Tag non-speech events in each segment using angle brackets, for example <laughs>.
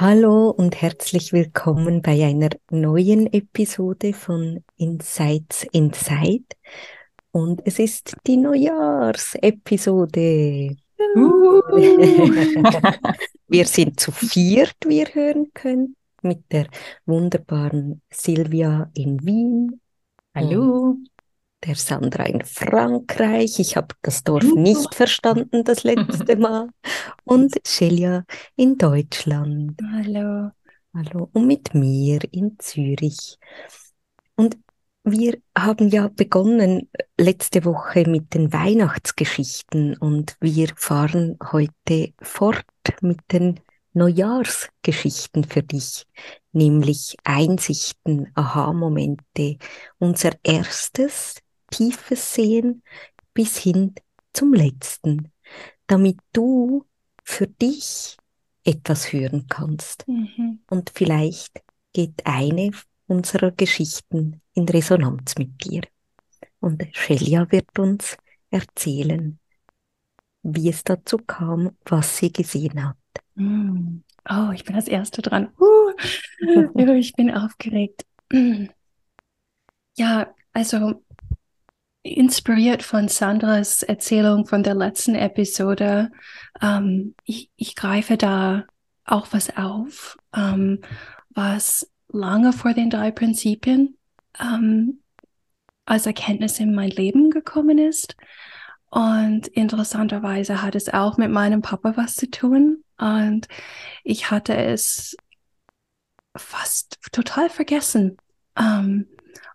Hallo und herzlich willkommen bei einer neuen Episode von Insights Inside. Und es ist die Neujahrsepisode. Uh. <laughs> wir sind zu viert, wie ihr hören könnt, mit der wunderbaren Silvia in Wien. Hallo der Sandra in Frankreich. Ich habe das Dorf nicht verstanden das letzte <laughs> Mal. Und Celia in Deutschland. Hallo. Hallo. Und mit mir in Zürich. Und wir haben ja begonnen letzte Woche mit den Weihnachtsgeschichten und wir fahren heute fort mit den Neujahrsgeschichten für dich, nämlich Einsichten, Aha-Momente. Unser erstes tiefes Sehen bis hin zum letzten, damit du für dich etwas hören kannst. Mhm. Und vielleicht geht eine unserer Geschichten in Resonanz mit dir. Und Shelia wird uns erzählen, wie es dazu kam, was sie gesehen hat. Mm. Oh, ich bin das Erste dran. Uh, <laughs> ich bin aufgeregt. <clears throat> Ja, also inspiriert von Sandras Erzählung von der letzten Episode. Ähm, ich, ich greife da auch was auf, ähm, was lange vor den drei Prinzipien ähm, als Erkenntnis in mein Leben gekommen ist. Und interessanterweise hat es auch mit meinem Papa was zu tun. Und ich hatte es fast total vergessen, ähm,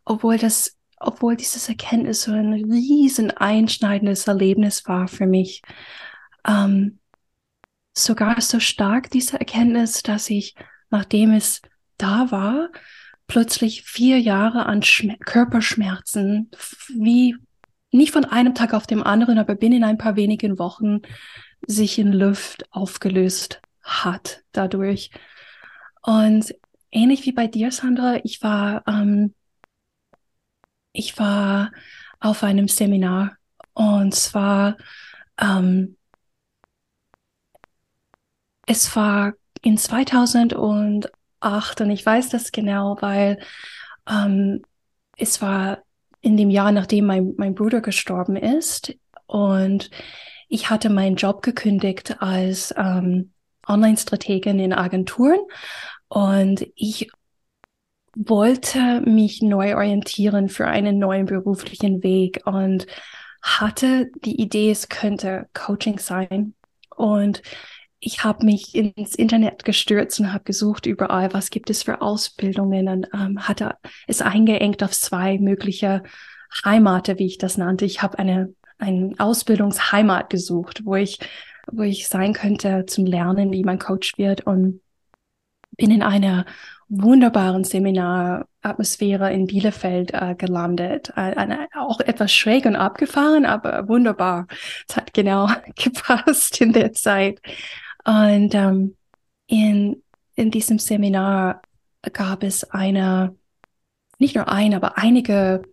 obwohl das obwohl dieses Erkenntnis so ein riesen einschneidendes Erlebnis war für mich. Ähm, sogar so stark diese Erkenntnis, dass ich, nachdem es da war, plötzlich vier Jahre an Schmer Körperschmerzen, wie nicht von einem Tag auf dem anderen, aber binnen ein paar wenigen Wochen sich in Luft aufgelöst hat dadurch. Und ähnlich wie bei dir, Sandra, ich war ähm, ich war auf einem Seminar und zwar, ähm, es war in 2008 und ich weiß das genau, weil ähm, es war in dem Jahr, nachdem mein, mein Bruder gestorben ist und ich hatte meinen Job gekündigt als ähm, Online-Strategin in Agenturen und ich wollte mich neu orientieren für einen neuen beruflichen Weg und hatte die Idee, es könnte Coaching sein. Und ich habe mich ins Internet gestürzt und habe gesucht überall, was gibt es für Ausbildungen und ähm, hatte es eingeengt auf zwei mögliche Heimate, wie ich das nannte. Ich habe eine, eine Ausbildungsheimat gesucht, wo ich, wo ich sein könnte zum Lernen, wie man Coach wird und bin in einer wunderbaren Seminaratmosphäre in Bielefeld äh, gelandet. Äh, eine, auch etwas schräg und abgefahren, aber wunderbar. Es hat genau <laughs> gepasst in der Zeit. Und ähm, in, in diesem Seminar gab es eine, nicht nur eine, aber einige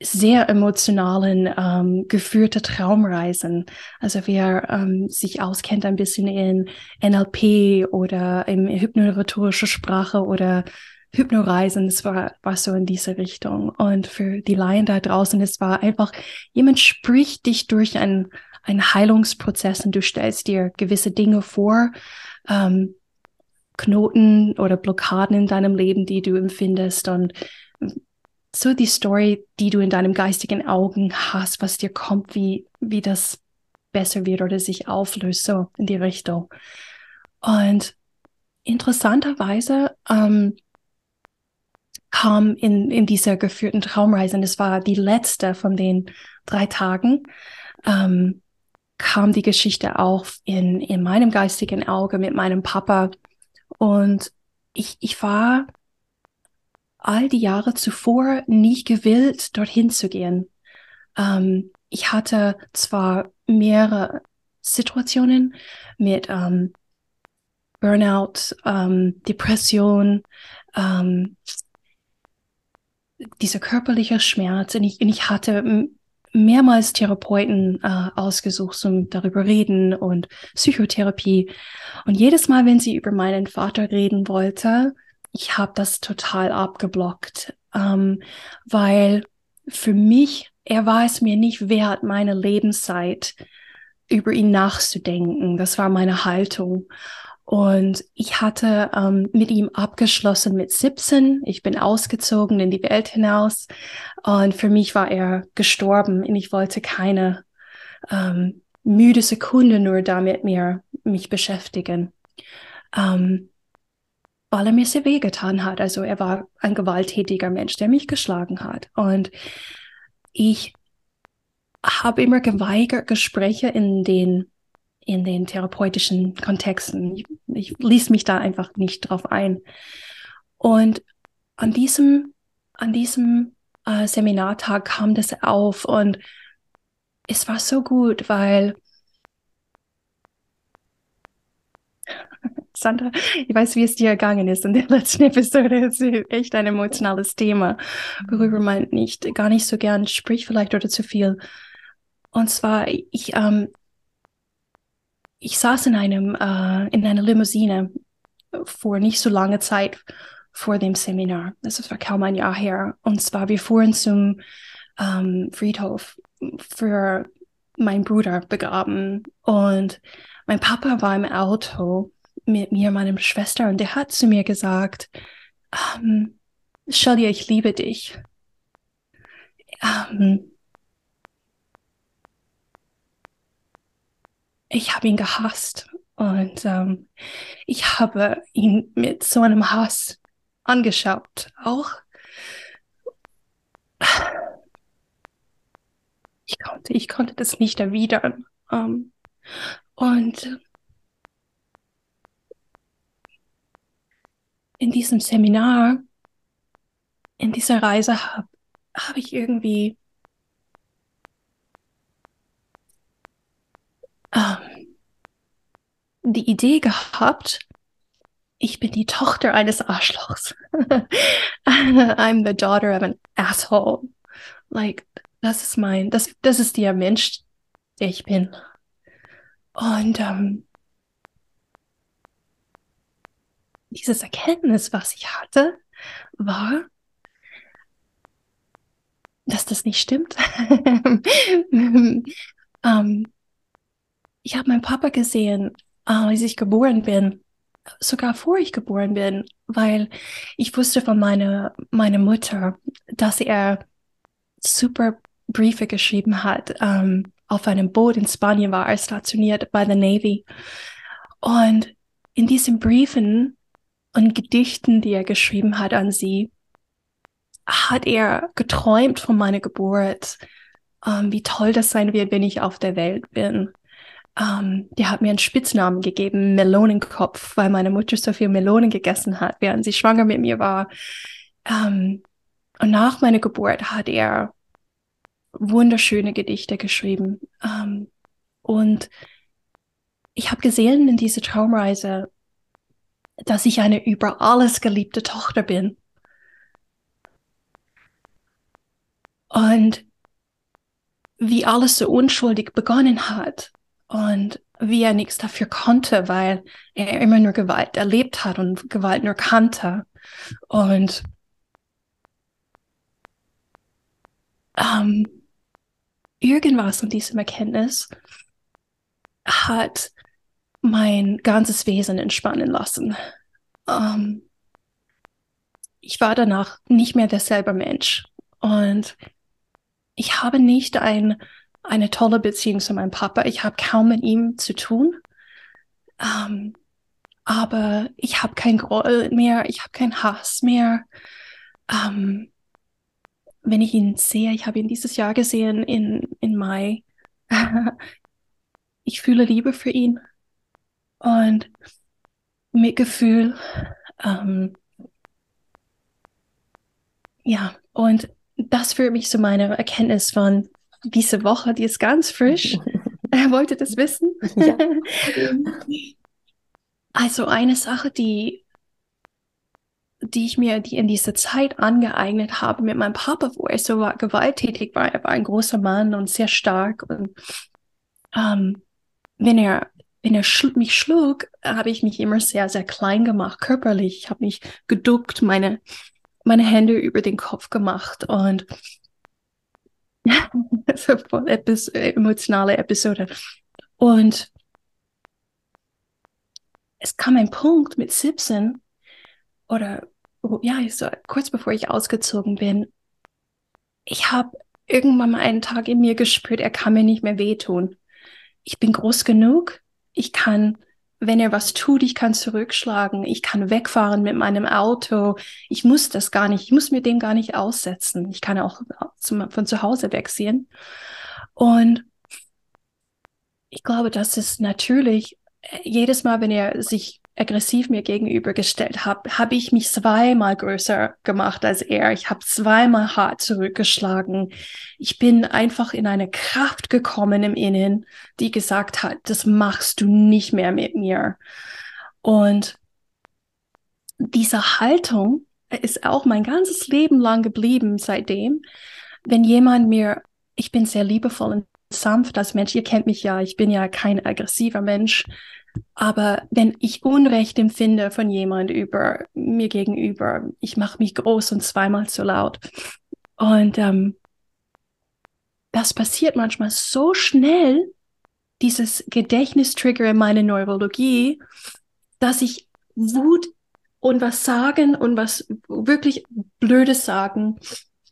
sehr emotionalen ähm, geführte Traumreisen. Also wer ähm, sich auskennt ein bisschen in NLP oder in hypnorhetorische Sprache oder Hypnoreisen, es war, war so in diese Richtung. Und für die Laien da draußen, es war einfach, jemand spricht dich durch einen, einen Heilungsprozess und du stellst dir gewisse Dinge vor, ähm, Knoten oder Blockaden in deinem Leben, die du empfindest und so die Story, die du in deinem geistigen Augen hast, was dir kommt, wie, wie das besser wird oder sich auflöst, so in die Richtung. Und interessanterweise ähm, kam in, in dieser geführten Traumreise, und es war die letzte von den drei Tagen, ähm, kam die Geschichte auch in, in meinem geistigen Auge mit meinem Papa. Und ich, ich war all die Jahre zuvor nicht gewillt, dorthin zu gehen. Ähm, ich hatte zwar mehrere Situationen mit ähm, Burnout, ähm, Depression, ähm, dieser körperliche Schmerz. Und ich, und ich hatte mehrmals Therapeuten äh, ausgesucht um darüber reden und Psychotherapie. Und jedes Mal, wenn sie über meinen Vater reden wollte, ich habe das total abgeblockt, ähm, weil für mich, er war es mir nicht wert, meine Lebenszeit über ihn nachzudenken. Das war meine Haltung. Und ich hatte ähm, mit ihm abgeschlossen mit 17. Ich bin ausgezogen in die Welt hinaus. Und für mich war er gestorben und ich wollte keine ähm, müde Sekunde nur damit mir mich beschäftigen. Ähm, weil er mir sehr wehgetan hat. Also er war ein gewalttätiger Mensch, der mich geschlagen hat. Und ich habe immer geweigert, Gespräche in den, in den therapeutischen Kontexten. Ich, ich ließ mich da einfach nicht drauf ein. Und an diesem, an diesem äh, Seminartag kam das auf und es war so gut, weil Sandra, ich weiß, wie es dir ergangen ist in der <laughs> letzten Episode. Es ist echt ein emotionales Thema, worüber man nicht, gar nicht so gern spricht vielleicht oder zu viel. Und zwar, ich, ähm, ich saß in einem, äh, in einer Limousine vor nicht so langer Zeit vor dem Seminar. Das war kaum ein Jahr her. Und zwar, wir fuhren zum ähm, Friedhof für meinen Bruder begraben. Und mein Papa war im Auto mit mir, meinem Schwester, und der hat zu mir gesagt, ähm, Shelly, ich liebe dich. Ähm, ich habe ihn gehasst und ähm, ich habe ihn mit so einem Hass angeschaut. Auch ich konnte, ich konnte das nicht erwidern. Und in diesem Seminar, in dieser Reise habe hab ich irgendwie ähm, die Idee gehabt, ich bin die Tochter eines Arschlochs. <laughs> I'm the daughter of an asshole. Like, das ist mein, das, das ist der Mensch, der ich bin. Und ähm, dieses Erkenntnis, was ich hatte, war, dass das nicht stimmt. <laughs> ähm, ich habe meinen Papa gesehen, äh, als ich geboren bin, sogar vor ich geboren bin, weil ich wusste von meiner, meiner Mutter, dass er super Briefe geschrieben hat. Ähm, auf einem Boot in Spanien war er stationiert bei der Navy. Und in diesen Briefen und Gedichten, die er geschrieben hat an sie, hat er geträumt von meiner Geburt, ähm, wie toll das sein wird, wenn ich auf der Welt bin. Ähm, die hat mir einen Spitznamen gegeben, Melonenkopf, weil meine Mutter so viel Melonen gegessen hat, während sie schwanger mit mir war. Ähm, und nach meiner Geburt hat er wunderschöne Gedichte geschrieben. Ähm, und ich habe gesehen in dieser Traumreise, dass ich eine über alles geliebte Tochter bin. Und wie alles so unschuldig begonnen hat und wie er nichts dafür konnte, weil er immer nur Gewalt erlebt hat und Gewalt nur kannte. Und ähm, irgendwas in diesem Erkenntnis hat mein ganzes Wesen entspannen lassen. Ähm, ich war danach nicht mehr derselbe Mensch und ich habe nicht ein, eine tolle Beziehung zu meinem Papa. Ich habe kaum mit ihm zu tun. Ähm, aber ich habe kein Groll mehr, ich habe keinen Hass mehr. Ähm, wenn ich ihn sehe, ich habe ihn dieses Jahr gesehen in, in Mai, <laughs> ich fühle Liebe für ihn und Mitgefühl. Ähm, ja, und das führt mich zu meiner Erkenntnis von dieser Woche, die ist ganz frisch. <laughs> Er wollte das wissen. Ja. <laughs> also eine Sache, die, die ich mir die in dieser Zeit angeeignet habe mit meinem Papa, wo er so war, gewalttätig war. Er war ein großer Mann und sehr stark. Und ähm, wenn er wenn er schl mich schlug, habe ich mich immer sehr, sehr klein gemacht, körperlich. Ich habe mich geduckt, meine, meine Hände über den Kopf gemacht und <laughs> Epis emotionale Episode. Und es kam ein Punkt mit 17 oder ja, so kurz bevor ich ausgezogen bin, ich habe irgendwann mal einen Tag in mir gespürt, er kann mir nicht mehr wehtun. Ich bin groß genug, ich kann, wenn er was tut, ich kann zurückschlagen, ich kann wegfahren mit meinem Auto. Ich muss das gar nicht, ich muss mir dem gar nicht aussetzen. Ich kann auch zum, von zu Hause wegsehen. Und ich glaube, das ist natürlich jedes Mal, wenn er sich aggressiv mir gegenübergestellt hat, habe ich mich zweimal größer gemacht als er. Ich habe zweimal hart zurückgeschlagen. Ich bin einfach in eine Kraft gekommen im Innen, die gesagt hat, das machst du nicht mehr mit mir. Und diese Haltung ist auch mein ganzes Leben lang geblieben seitdem. Wenn jemand mir, ich bin sehr liebevoll und sanft als Mensch, ihr kennt mich ja, ich bin ja kein aggressiver Mensch. Aber wenn ich Unrecht empfinde von jemand über mir gegenüber, ich mache mich groß und zweimal zu laut. Und ähm, das passiert manchmal so schnell, dieses Gedächtnistrigger in meiner Neurologie, dass ich Wut und was sagen und was wirklich Blödes sagen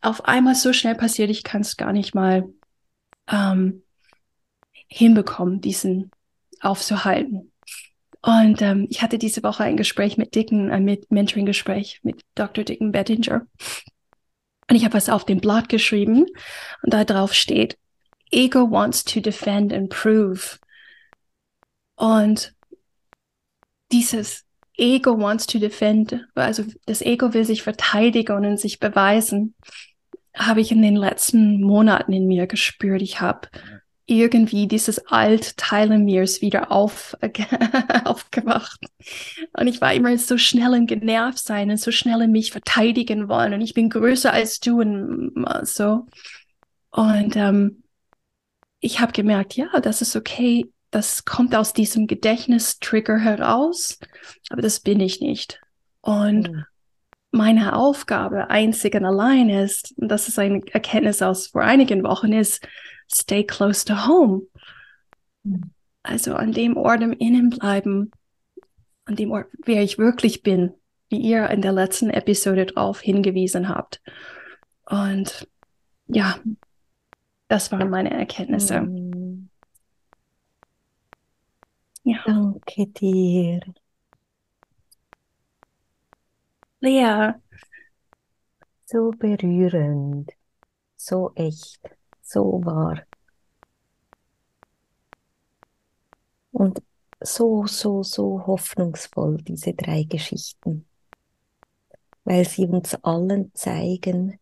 auf einmal so schnell passiert, ich kann es gar nicht mal ähm, hinbekommen, diesen aufzuhalten. Und ähm, ich hatte diese Woche ein Gespräch mit Dicken, ein mit Mentoring-Gespräch mit Dr. Dicken Bettinger. Und ich habe was auf dem Blatt geschrieben und da drauf steht, Ego wants to defend and prove. Und dieses Ego wants to defend, also das Ego will sich verteidigen und sich beweisen, habe ich in den letzten Monaten in mir gespürt. Ich habe irgendwie dieses Altteil in mir ist wieder auf, <laughs> aufgewacht. Und ich war immer so schnell in genervt sein und so schnell in mich verteidigen wollen. Und ich bin größer als du und so. Und ähm, ich habe gemerkt, ja, das ist okay. Das kommt aus diesem Gedächtnistrigger heraus, aber das bin ich nicht. Und mhm. meine Aufgabe einzig und allein ist, und das ist eine Erkenntnis aus vor einigen Wochen, ist, stay close to home. Also an dem Ort im Innen bleiben, an dem Ort, wer ich wirklich bin, wie ihr in der letzten Episode drauf hingewiesen habt. Und ja, das waren meine Erkenntnisse. Mm. Ja. Danke dir. Lea. So berührend, so echt so wahr. Und so, so, so hoffnungsvoll, diese drei Geschichten, weil sie uns allen zeigen,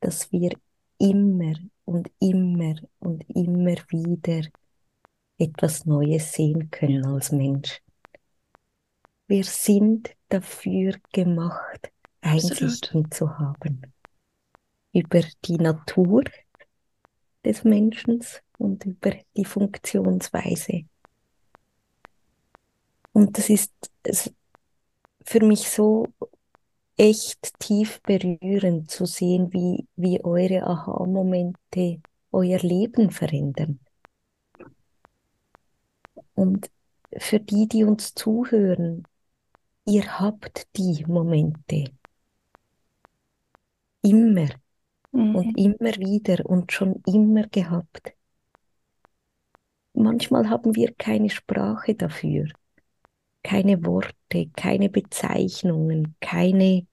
dass wir immer und immer und immer wieder etwas Neues sehen können als Mensch. Wir sind dafür gemacht, Einsichten Absolut. zu haben über die Natur, des Menschen und über die Funktionsweise. Und das ist für mich so echt tief berührend zu sehen, wie, wie eure Aha-Momente euer Leben verändern. Und für die, die uns zuhören, ihr habt die Momente. Immer mhm. und immer wieder und schon immer gehabt. Manchmal haben wir keine Sprache dafür, keine Worte, keine Bezeichnungen, keine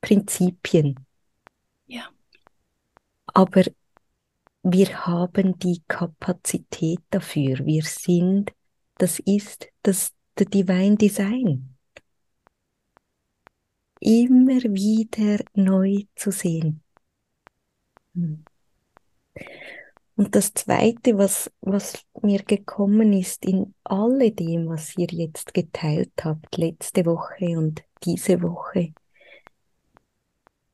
Prinzipien. Ja. Aber wir haben die Kapazität dafür. Wir sind, das ist das the Divine Design. Immer wieder neu zu sehen. Hm. Und das Zweite, was, was mir gekommen ist in alledem, was ihr jetzt geteilt habt, letzte Woche und diese Woche,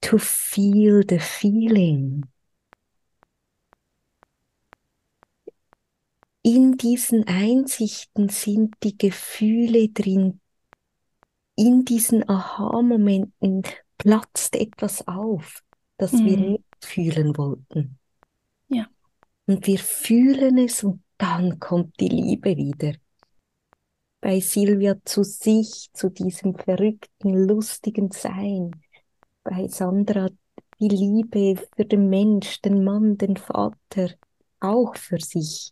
to feel the feeling. In diesen Einsichten sind die Gefühle drin. In diesen Aha-Momenten platzt etwas auf, das mhm. wir nicht fühlen wollten. Ja. Und wir fühlen es und dann kommt die Liebe wieder. Bei Silvia zu sich, zu diesem verrückten, lustigen Sein. Bei Sandra die Liebe für den Mensch, den Mann, den Vater, auch für sich.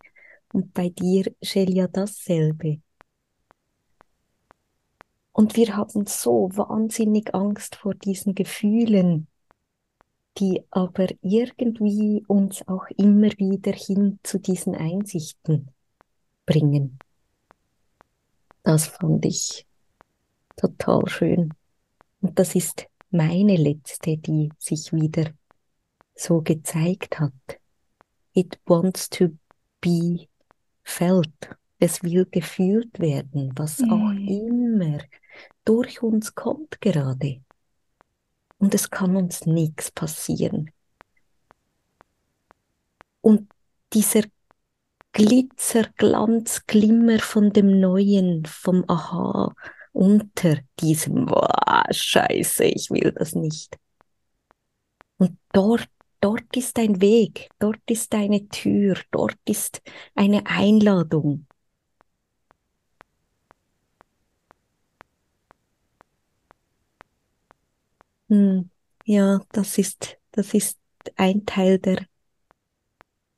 Und bei dir, Shelia, dasselbe. Und wir haben so wahnsinnig Angst vor diesen Gefühlen, die aber irgendwie uns auch immer wieder hin zu diesen Einsichten bringen. Das fand ich total schön. Und das ist meine letzte, die sich wieder so gezeigt hat. It wants to be felt. Es will gefühlt werden, was mm. auch immer durch uns kommt gerade und es kann uns nichts passieren. Und dieser Glitzer, Glanz, Glimmer von dem Neuen, vom Aha, unter diesem, boah, scheiße, ich will das nicht. Und dort, dort ist ein Weg, dort ist eine Tür, dort ist eine Einladung. Hm, ja, das ist, das ist ein Teil der,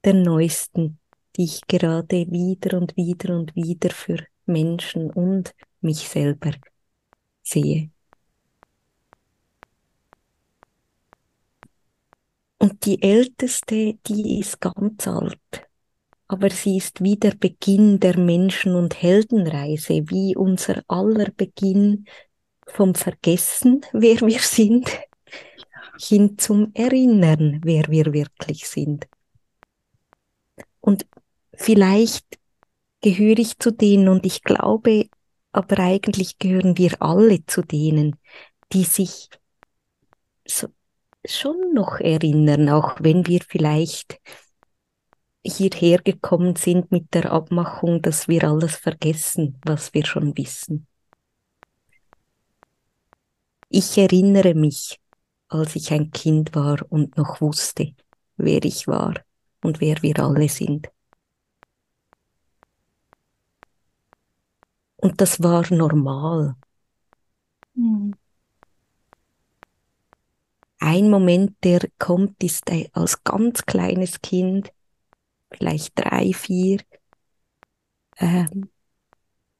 der neuesten, die ich gerade wieder und wieder und wieder für Menschen und mich selber sehe. Und die älteste, die ist ganz alt, aber sie ist wie der Beginn der Menschen- und Heldenreise, wie unser aller Beginn vom Vergessen, wer wir sind, hin zum Erinnern, wer wir wirklich sind. Und vielleicht gehöre ich zu denen und ich glaube, aber eigentlich gehören wir alle zu denen, die sich so schon noch erinnern, auch wenn wir vielleicht hierher gekommen sind mit der Abmachung, dass wir alles vergessen, was wir schon wissen. Ich erinnere mich, als ich ein Kind war und noch wusste, wer ich war und wer wir alle sind. Und das war normal. Mhm. Ein Moment, der kommt, ist als ganz kleines Kind, vielleicht drei, vier, äh,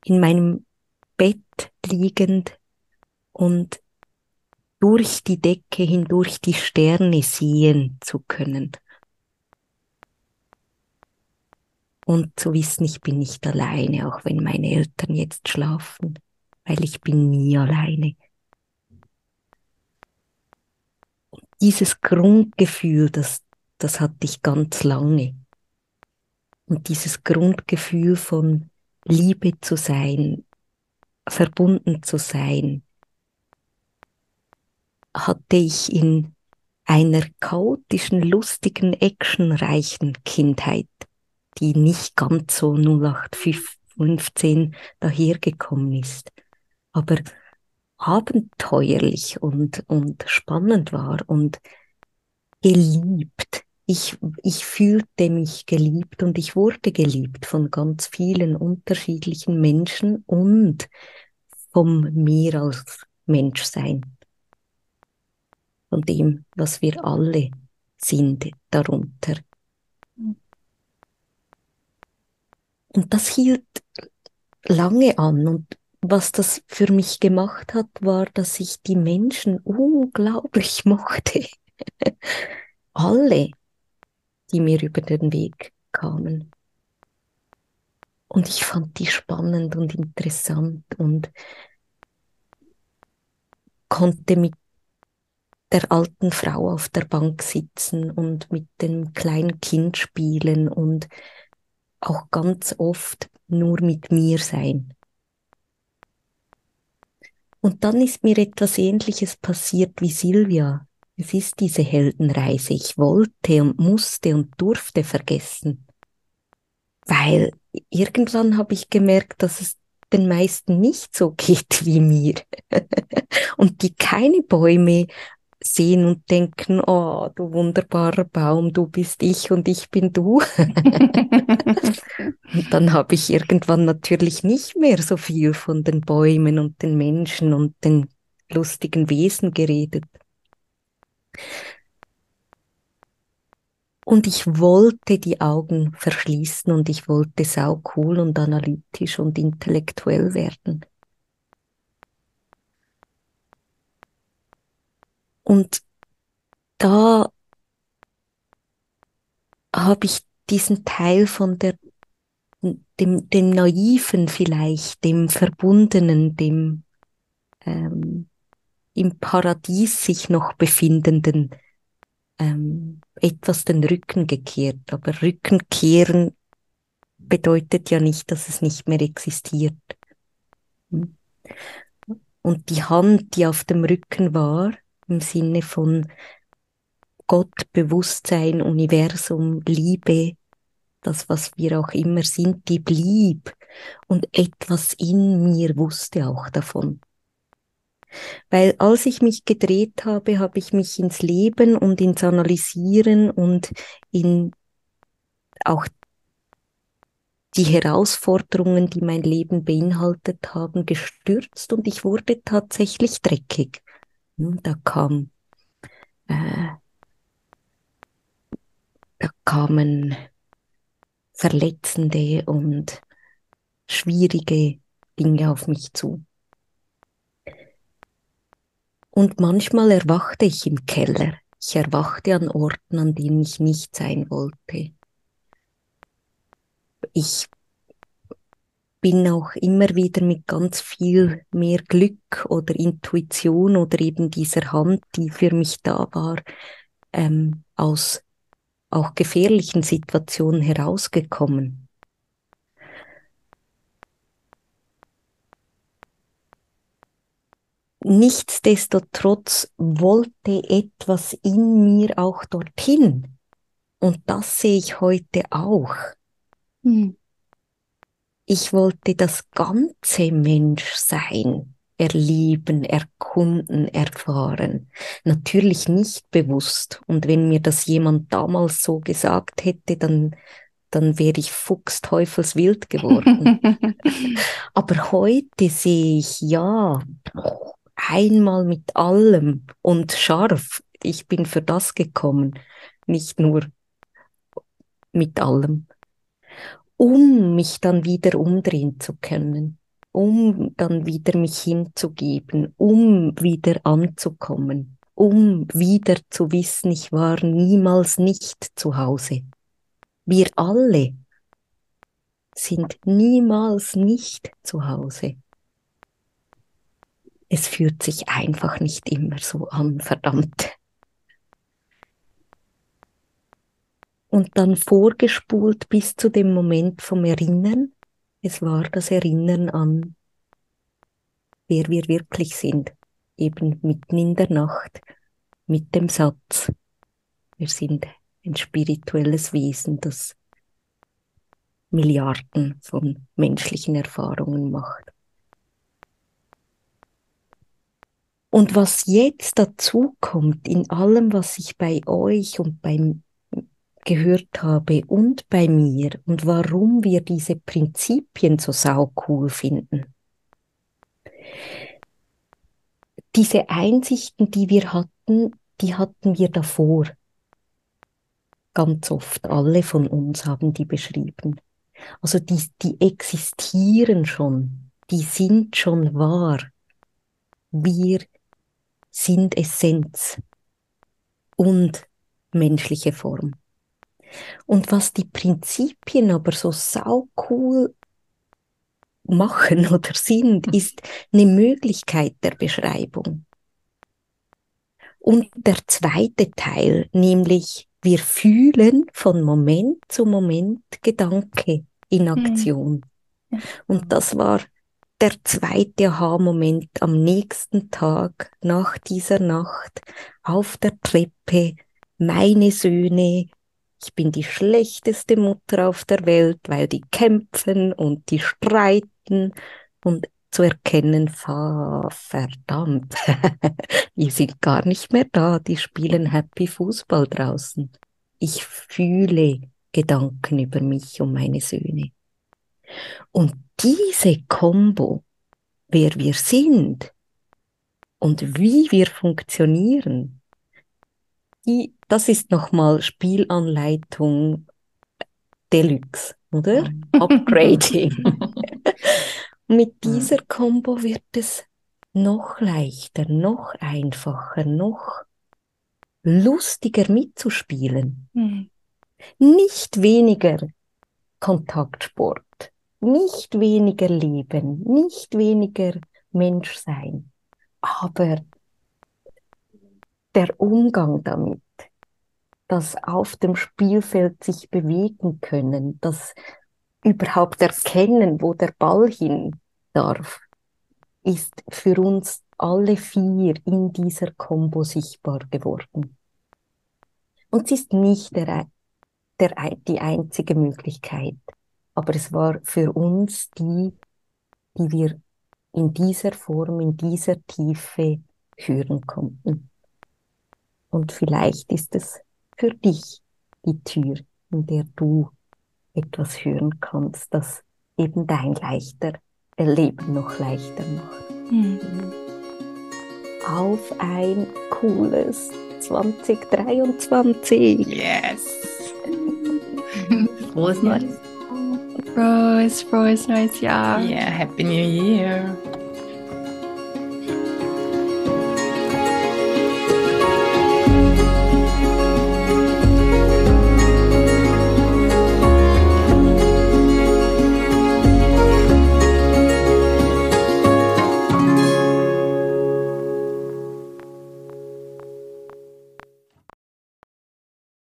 in meinem Bett liegend und durch die Decke hindurch die Sterne sehen zu können. Und zu wissen, ich bin nicht alleine, auch wenn meine Eltern jetzt schlafen, weil ich bin nie alleine. Und dieses Grundgefühl, das, das hatte ich ganz lange. Und dieses Grundgefühl von Liebe zu sein, verbunden zu sein, hatte ich in einer chaotischen, lustigen, actionreichen Kindheit, die nicht ganz so 0815 dahergekommen ist, aber abenteuerlich und, und spannend war und geliebt. Ich, ich fühlte mich geliebt und ich wurde geliebt von ganz vielen unterschiedlichen Menschen und vom mir als Menschsein von dem, was wir alle sind darunter. Und das hielt lange an und was das für mich gemacht hat, war, dass ich die Menschen unglaublich <laughs> mochte. alle, die mir über den Weg kamen. Und ich fand die spannend und interessant und konnte mit der alten Frau auf der Bank sitzen und mit dem kleinen Kind spielen und auch ganz oft nur mit mir sein. Und dann ist mir etwas Ähnliches passiert wie Silvia. Es ist diese Heldenreise. Ich wollte und musste und durfte vergessen. Weil irgendwann habe ich gemerkt, dass es den meisten nicht so <laughs> geht wie mir. und die keine Bäume sehen und denken, oh, du wunderbarer Baum, du bist ich und ich bin du. <laughs> und dann habe ich irgendwann natürlich nicht mehr so viel von den Bäumen und den Menschen und den lustigen Wesen geredet. Und ich wollte die Augen verschließen und ich wollte sau cool und analytisch und intellektuell werden. Und da habe ich diesen Teil von der, dem, dem Naiven vielleicht, dem Verbundenen, dem ähm, im Paradies sich noch befindenden, ähm, etwas den Rücken gekehrt. Aber Rücken kehren bedeutet ja nicht, dass es nicht mehr existiert. Und die Hand, die auf dem Rücken war, im Sinne von Gott, Bewusstsein, Universum, Liebe, das, was wir auch immer sind, die blieb. Und etwas in mir wusste auch davon. Weil als ich mich gedreht habe, habe ich mich ins Leben und ins Analysieren und in auch die Herausforderungen, die mein Leben beinhaltet haben, gestürzt und ich wurde tatsächlich dreckig. Da kam, äh, da kamen verletzende und schwierige Dinge auf mich zu. Und manchmal erwachte ich im Keller. Ich erwachte an Orten, an denen ich nicht sein wollte. Ich bin auch immer wieder mit ganz viel mehr Glück oder Intuition oder eben dieser Hand, die für mich da war, ähm, aus auch gefährlichen Situationen herausgekommen. Nichtsdestotrotz wollte etwas in mir auch dorthin. Und das sehe ich heute auch. Hm. Ich wollte das ganze Menschsein erleben, erkunden, erfahren. Natürlich nicht bewusst. Und wenn mir das jemand damals so gesagt hätte, dann, dann wäre ich fuchsteufelswild geworden. <laughs> Aber heute sehe ich, ja, einmal mit allem und scharf. Ich bin für das gekommen, nicht nur mit allem um mich dann wieder umdrehen zu können, um dann wieder mich hinzugeben, um wieder anzukommen, um wieder zu wissen, ich war niemals nicht zu Hause. Wir alle sind niemals nicht zu Hause. Es fühlt sich einfach nicht immer so an, verdammt. Und dann vorgespult bis zu dem Moment vom Erinnern. Es war das Erinnern an, wer wir wirklich sind, eben mitten in der Nacht mit dem Satz, wir sind ein spirituelles Wesen, das Milliarden von menschlichen Erfahrungen macht. Und was jetzt dazu kommt in allem, was ich bei euch und beim gehört habe und bei mir und warum wir diese Prinzipien so sau cool finden. Diese Einsichten, die wir hatten, die hatten wir davor. Ganz oft, alle von uns haben die beschrieben. Also die, die existieren schon, die sind schon wahr. Wir sind Essenz und menschliche Form. Und was die Prinzipien aber so sau cool machen <laughs> oder sind, ist eine Möglichkeit der Beschreibung. Und der zweite Teil, nämlich wir fühlen von Moment zu Moment Gedanke in hm. Aktion. Mhm. Und das war der zweite Aha-Moment am nächsten Tag nach dieser Nacht auf der Treppe. Meine Söhne, ich bin die schlechteste Mutter auf der Welt, weil die kämpfen und die streiten und zu erkennen, verdammt, <laughs> die sind gar nicht mehr da, die spielen Happy Fußball draußen. Ich fühle Gedanken über mich und meine Söhne. Und diese Kombo, wer wir sind und wie wir funktionieren, die, das ist nochmal Spielanleitung Deluxe, oder? <laughs> Upgrading. <laughs> Mit dieser Combo wird es noch leichter, noch einfacher, noch lustiger mitzuspielen. Mhm. Nicht weniger Kontaktsport, nicht weniger Leben, nicht weniger Menschsein, aber der Umgang damit, das auf dem Spielfeld sich bewegen können, das überhaupt erkennen, wo der Ball hin darf, ist für uns alle vier in dieser Combo sichtbar geworden. Und es ist nicht der, der, die einzige Möglichkeit, aber es war für uns die, die wir in dieser Form, in dieser Tiefe hören konnten. Und vielleicht ist es für dich die Tür, in der du etwas hören kannst, das eben dein leichter Leben noch leichter macht. Mhm. Auf ein cooles 2023. Yes. Frohes Neues. Frohes, frohes neues Jahr. Yeah, Happy New Year.